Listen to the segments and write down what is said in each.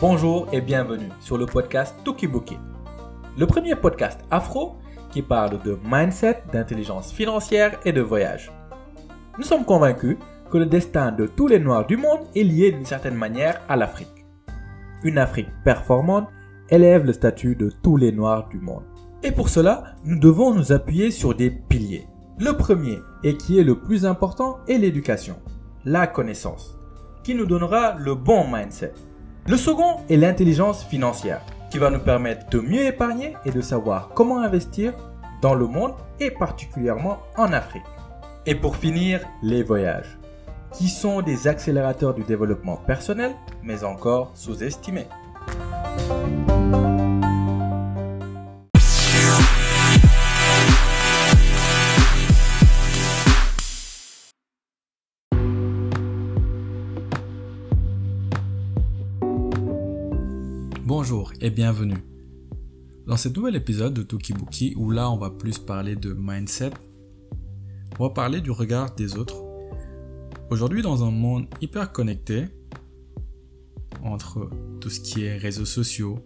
Bonjour et bienvenue sur le podcast Tukibuki, le premier podcast afro qui parle de mindset, d'intelligence financière et de voyage. Nous sommes convaincus que le destin de tous les Noirs du monde est lié d'une certaine manière à l'Afrique. Une Afrique performante élève le statut de tous les Noirs du monde. Et pour cela, nous devons nous appuyer sur des piliers. Le premier, et qui est le plus important, est l'éducation, la connaissance, qui nous donnera le bon mindset. Le second est l'intelligence financière, qui va nous permettre de mieux épargner et de savoir comment investir dans le monde et particulièrement en Afrique. Et pour finir, les voyages, qui sont des accélérateurs du développement personnel, mais encore sous-estimés. Et bienvenue. Dans ce nouvel épisode de Tokibuki, où là on va plus parler de mindset, on va parler du regard des autres. Aujourd'hui, dans un monde hyper connecté, entre tout ce qui est réseaux sociaux,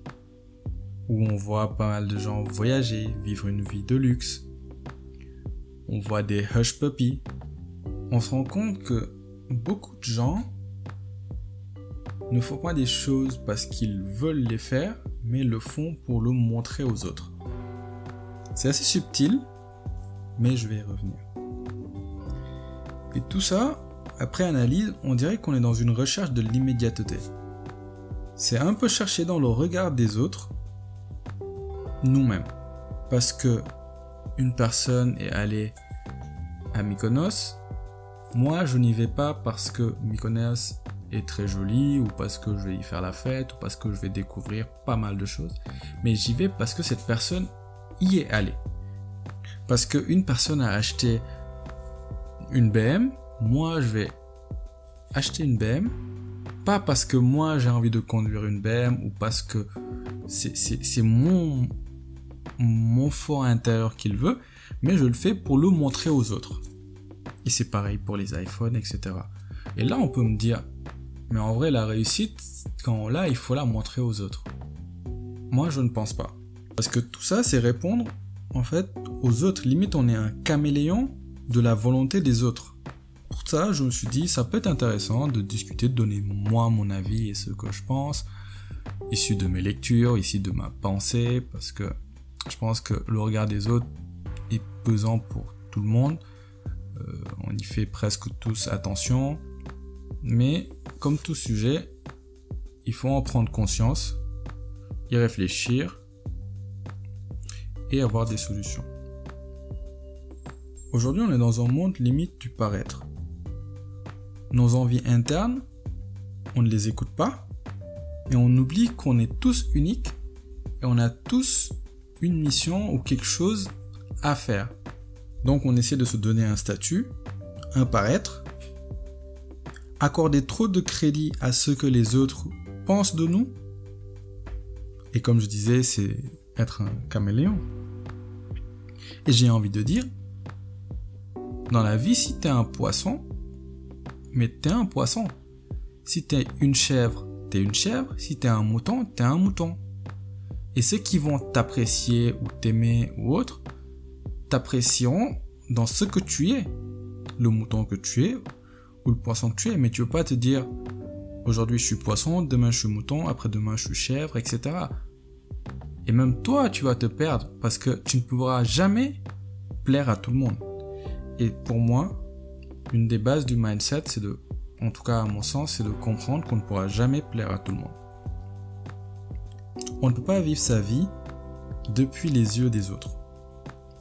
où on voit pas mal de gens voyager, vivre une vie de luxe, on voit des hush puppies, on se rend compte que beaucoup de gens ne font pas des choses parce qu'ils veulent les faire, mais le font pour le montrer aux autres. C'est assez subtil, mais je vais y revenir. Et tout ça, après analyse, on dirait qu'on est dans une recherche de l'immédiateté. C'est un peu chercher dans le regard des autres, nous-mêmes. Parce que une personne est allée à Mykonos, moi je n'y vais pas parce que Mykonos est très joli ou parce que je vais y faire la fête ou parce que je vais découvrir pas mal de choses. Mais j'y vais parce que cette personne y est allée. Parce qu'une personne a acheté une BM, moi je vais acheter une BM, pas parce que moi j'ai envie de conduire une BM ou parce que c'est mon, mon fort intérieur qu'il veut, mais je le fais pour le montrer aux autres. Et c'est pareil pour les iPhones, etc. Et là, on peut me dire, mais en vrai, la réussite, quand on l'a, il faut la montrer aux autres. Moi, je ne pense pas. Parce que tout ça, c'est répondre, en fait, aux autres. Limite, on est un caméléon de la volonté des autres. Pour ça, je me suis dit, ça peut être intéressant de discuter, de donner moi mon avis et ce que je pense, issu de mes lectures, issu de ma pensée, parce que je pense que le regard des autres est pesant pour tout le monde. Euh, on y fait presque tous attention. Mais comme tout sujet, il faut en prendre conscience, y réfléchir et avoir des solutions. Aujourd'hui, on est dans un monde limite du paraître. Nos envies internes, on ne les écoute pas et on oublie qu'on est tous uniques et on a tous une mission ou quelque chose à faire. Donc on essaie de se donner un statut, un paraître accorder trop de crédit à ce que les autres pensent de nous. Et comme je disais, c'est être un caméléon. Et j'ai envie de dire, dans la vie, si t'es un poisson, mais t'es un poisson. Si t'es une chèvre, t'es une chèvre. Si t'es un mouton, t'es un mouton. Et ceux qui vont t'apprécier ou t'aimer ou autre, t'apprécieront dans ce que tu es. Le mouton que tu es le poisson que tu es, mais tu veux pas te dire aujourd'hui je suis poisson, demain je suis mouton, après-demain je suis chèvre, etc. Et même toi, tu vas te perdre parce que tu ne pourras jamais plaire à tout le monde. Et pour moi, une des bases du mindset, c'est de, en tout cas à mon sens, c'est de comprendre qu'on ne pourra jamais plaire à tout le monde. On ne peut pas vivre sa vie depuis les yeux des autres.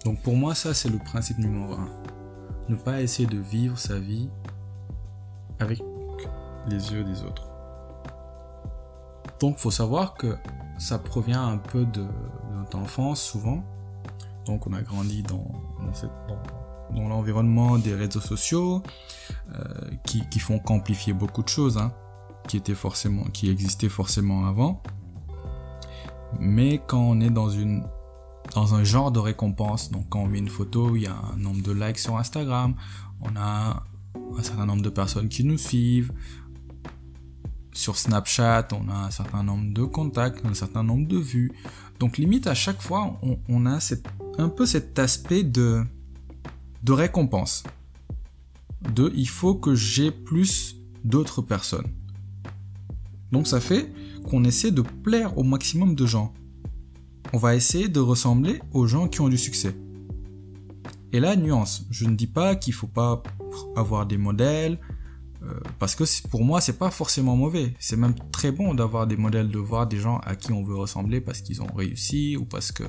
Donc pour moi, ça c'est le principe numéro un. Ne pas essayer de vivre sa vie avec les yeux des autres. Donc, faut savoir que ça provient un peu de, notre enfance, souvent. Donc, on a grandi dans, l'environnement des réseaux sociaux, euh, qui, font qu'amplifier beaucoup de choses, hein, qui étaient forcément, qui existaient forcément avant. Mais quand on est dans dans un genre de récompense, donc quand on met une photo, il y a un nombre de likes sur Instagram, on a un certain nombre de personnes qui nous suivent. sur Snapchat, on a un certain nombre de contacts, un certain nombre de vues. Donc limite à chaque fois, on, a un peu cet aspect de, de récompense. De il faut que j'ai plus d'autres personnes. Donc ça fait qu'on essaie de plaire au maximum de gens. On va essayer de ressembler aux gens qui ont du succès. Et là, nuance, je ne dis pas qu'il faut pas avoir des modèles, euh, parce que pour moi, c'est pas forcément mauvais. C'est même très bon d'avoir des modèles, de voir des gens à qui on veut ressembler parce qu'ils ont réussi ou parce que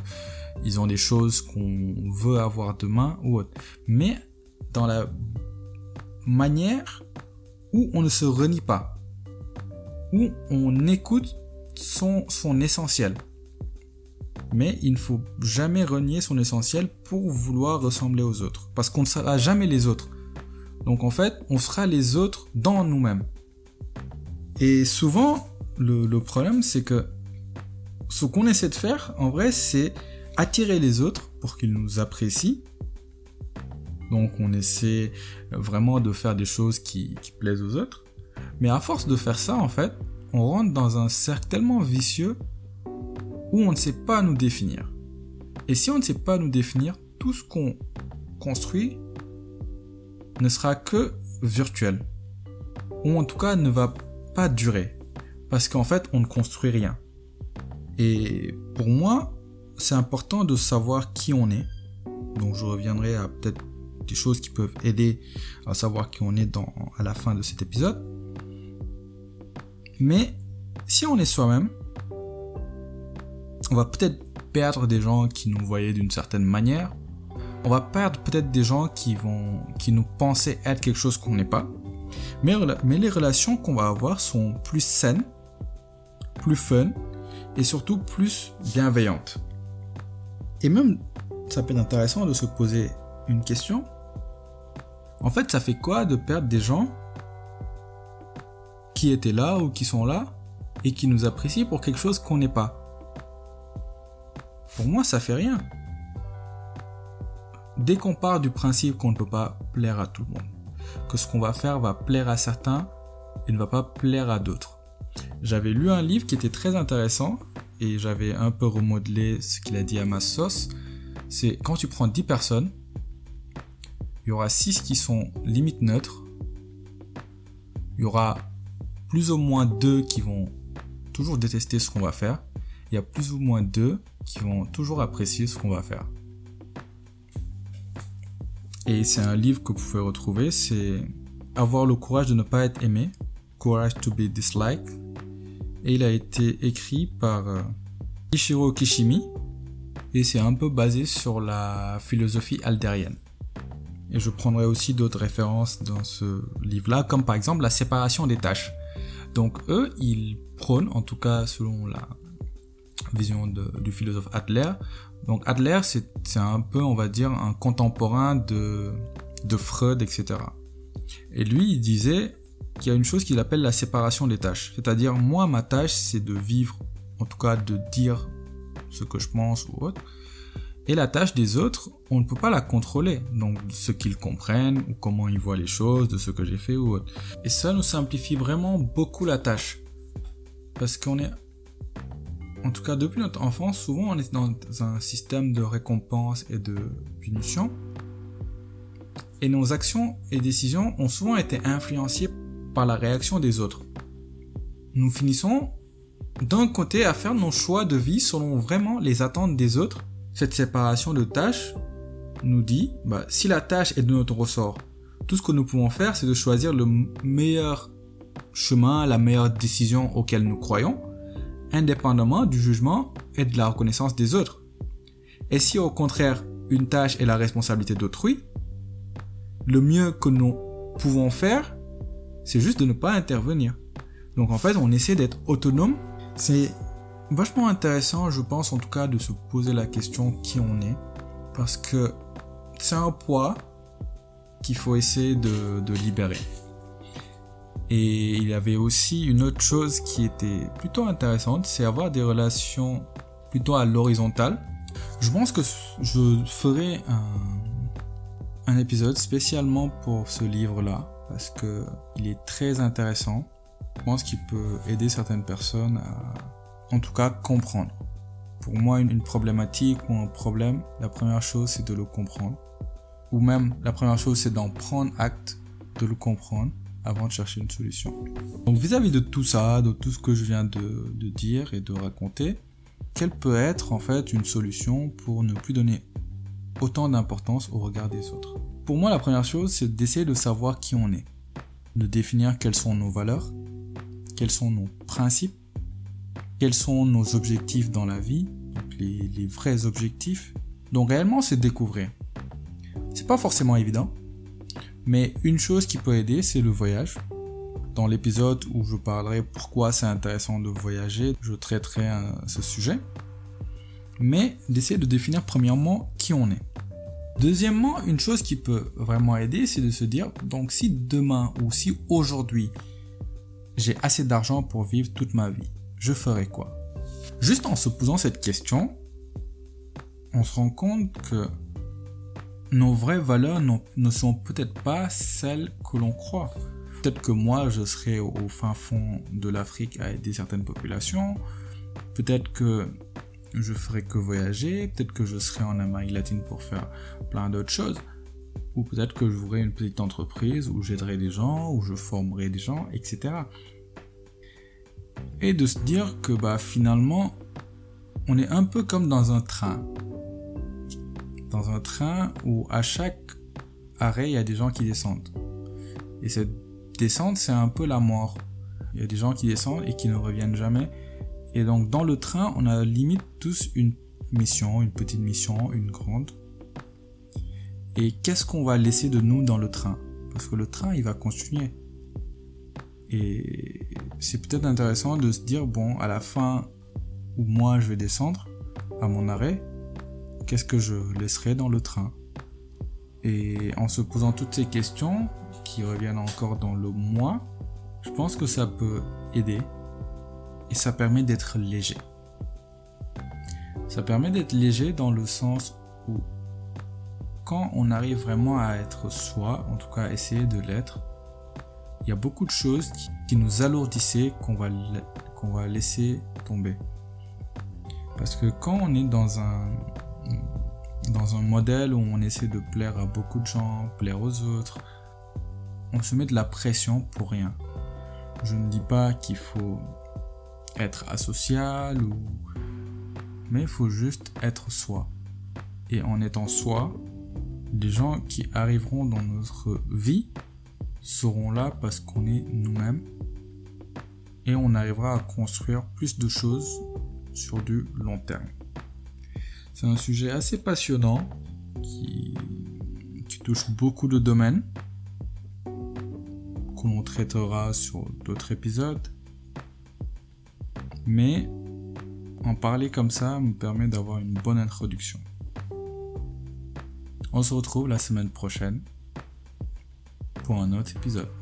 ils ont des choses qu'on veut avoir demain ou autre. Mais dans la manière où on ne se renie pas, où on écoute son, son essentiel. Mais il ne faut jamais renier son essentiel pour vouloir ressembler aux autres. Parce qu'on ne sera jamais les autres. Donc en fait, on sera les autres dans nous-mêmes. Et souvent, le, problème, c'est que ce qu'on essaie de faire, en vrai, c'est attirer les autres pour qu'ils nous apprécient. Donc on essaie vraiment de faire des choses qui plaisent aux autres. Mais à force de faire ça, en fait, on rentre dans un cercle tellement vicieux où on ne sait pas nous définir. Et si on ne sait pas nous définir, tout ce qu'on construit ne sera que virtuel. Ou en tout cas ne va pas durer. Parce qu'en fait, on ne construit rien. Et pour moi, c'est important de savoir qui on est. Donc je reviendrai à peut-être des choses qui peuvent aider à savoir qui on est dans, à la fin de cet épisode. Mais si on est soi-même, on va peut-être perdre des gens qui nous voyaient d'une certaine manière. On va perdre peut-être des gens qui vont, qui nous pensaient être quelque chose qu'on n'est pas. Mais, les relations qu'on va avoir sont plus saines, plus fun et surtout plus bienveillantes. Et même, ça peut être intéressant de se poser une question. En fait, ça fait quoi de perdre des gens qui étaient là ou qui sont là et qui nous apprécient pour quelque chose qu'on n'est pas? Pour moi, ça fait rien. Dès qu'on part du principe qu'on ne peut pas plaire à tout le monde, que ce qu'on va faire va plaire à certains et ne va pas plaire à d'autres. J'avais lu un livre qui était très intéressant et j'avais un peu remodelé ce qu'il a dit à ma sauce. C'est quand tu prends 10 personnes, il y aura 6 qui sont limite neutres. Il y aura plus ou moins 2 qui vont toujours détester ce qu'on va faire. Il y a plus ou moins 2 qui vont toujours apprécier ce qu'on va faire. Et c'est un livre que vous pouvez retrouver, c'est Avoir le courage de ne pas être aimé, Courage to be disliked. Et il a été écrit par euh, Ishiro Kishimi et c'est un peu basé sur la philosophie aldérienne. Et je prendrai aussi d'autres références dans ce livre-là, comme par exemple la séparation des tâches. Donc eux, ils prônent, en tout cas selon la vision du philosophe Adler, donc Adler, c'est un peu, on va dire, un contemporain de, de Freud, etc. Et lui, il disait qu'il y a une chose qu'il appelle la séparation des tâches. C'est-à-dire, moi, ma tâche, c'est de vivre, en tout cas de dire ce que je pense ou autre. Et la tâche des autres, on ne peut pas la contrôler. Donc, ce qu'ils comprennent ou comment ils voient les choses, de ce que j'ai fait ou autre. Et ça nous simplifie vraiment beaucoup la tâche. Parce qu'on est, en tout cas depuis notre enfance, souvent on est dans un système de récompense et de punition. Et nos actions et décisions ont souvent été influencées par la réaction des autres. Nous finissons d'un côté à faire nos choix de vie selon vraiment les attentes des autres cette séparation de tâches nous dit, bah, si la tâche est de notre ressort, tout ce que nous pouvons faire, c'est de choisir le meilleur chemin, la meilleure décision auquel nous croyons, indépendamment du jugement et de la reconnaissance des autres. Et si au contraire, une tâche est la responsabilité d'autrui, le mieux que nous pouvons faire, c'est juste de ne pas intervenir. Donc en fait, on essaie d'être autonome. C'est vachement intéressant, je pense en tout cas, de se poser la question qui on est. Parce que c'est un poids qu'il faut essayer de, libérer. Et il y avait aussi une autre chose qui était plutôt intéressante, c'est avoir des relations plutôt à l'horizontale. Je pense que je ferai un, épisode spécialement pour ce livre-là, parce que il est très intéressant pense qu'il peut aider certaines personnes à, en tout cas, comprendre. Pour moi, une problématique ou un problème, la première chose, c'est de le comprendre. Ou même, la première chose, c'est d'en prendre acte, de le comprendre avant de chercher une solution. Donc vis-à-vis de tout ça, de tout ce que je viens de, dire et de raconter, quelle peut être en fait une solution pour ne plus donner autant d'importance au regard des autres? Pour moi, la première chose, c'est d'essayer de savoir qui on est, de définir quelles sont nos valeurs, quels sont nos principes, quels sont nos objectifs dans la vie, donc les, les vrais objectifs. Donc réellement, c'est découvrir. C'est pas forcément évident, mais une chose qui peut aider, c'est le voyage. Dans l'épisode où je parlerai pourquoi c'est intéressant de voyager, je traiterai ce sujet. Mais d'essayer de définir premièrement qui on est. Deuxièmement, une chose qui peut vraiment aider, c'est de se dire, donc si demain ou si aujourd'hui, j'ai assez d'argent pour vivre toute ma vie, je ferai quoi? Juste en se posant cette question, on se rend compte que nos vraies valeurs ne sont peut-être pas celles que l'on croit. Peut-être que moi, je serais au fin fond de l'Afrique à aider certaines populations. Peut-être que je ferais que voyager. Peut-être que je serais en Amérique latine pour faire plein d'autres choses. Ou peut-être que j'aurais une petite entreprise où j'aiderais des gens, où je formerais des gens, etc. Et de se dire que bah, finalement, on est un peu comme dans un train dans un train où à chaque arrêt, il y a des gens qui descendent. Et cette descente, c'est un peu la mort. Il y a des gens qui descendent et qui ne reviennent jamais. Et donc dans le train, on a limite tous une mission, une petite mission, une grande. Et qu'est-ce qu'on va laisser de nous dans le train? Parce que le train, il va continuer. Et c'est peut-être intéressant de se dire, bon, à la fin où moi je vais descendre, à mon arrêt, qu'est-ce que je laisserai dans le train Et en se posant toutes ces questions, qui reviennent encore dans le moi, je pense que ça peut aider et ça permet d'être léger. Ça permet d'être léger dans le sens où quand on arrive vraiment à être soi, en tout cas essayer de l'être, il y a beaucoup de choses qui, nous alourdissaient qu'on va, qu'on va laisser tomber. Parce que quand on est dans un, dans un modèle où on essaie de plaire à beaucoup de gens, plaire aux autres, on se met de la pression pour rien. Je ne dis pas qu'il faut être asocial ou mais il faut juste être soi. Et en étant soi, les gens qui arriveront dans notre vie seront là parce qu'on est nous-mêmes et on arrivera à construire plus de choses sur du long terme. C'est un sujet assez passionnant qui, touche beaucoup de domaines que l'on traitera sur d'autres épisodes. Mais en parler comme ça me permet d'avoir une bonne introduction. On se retrouve la semaine prochaine pour un autre épisode.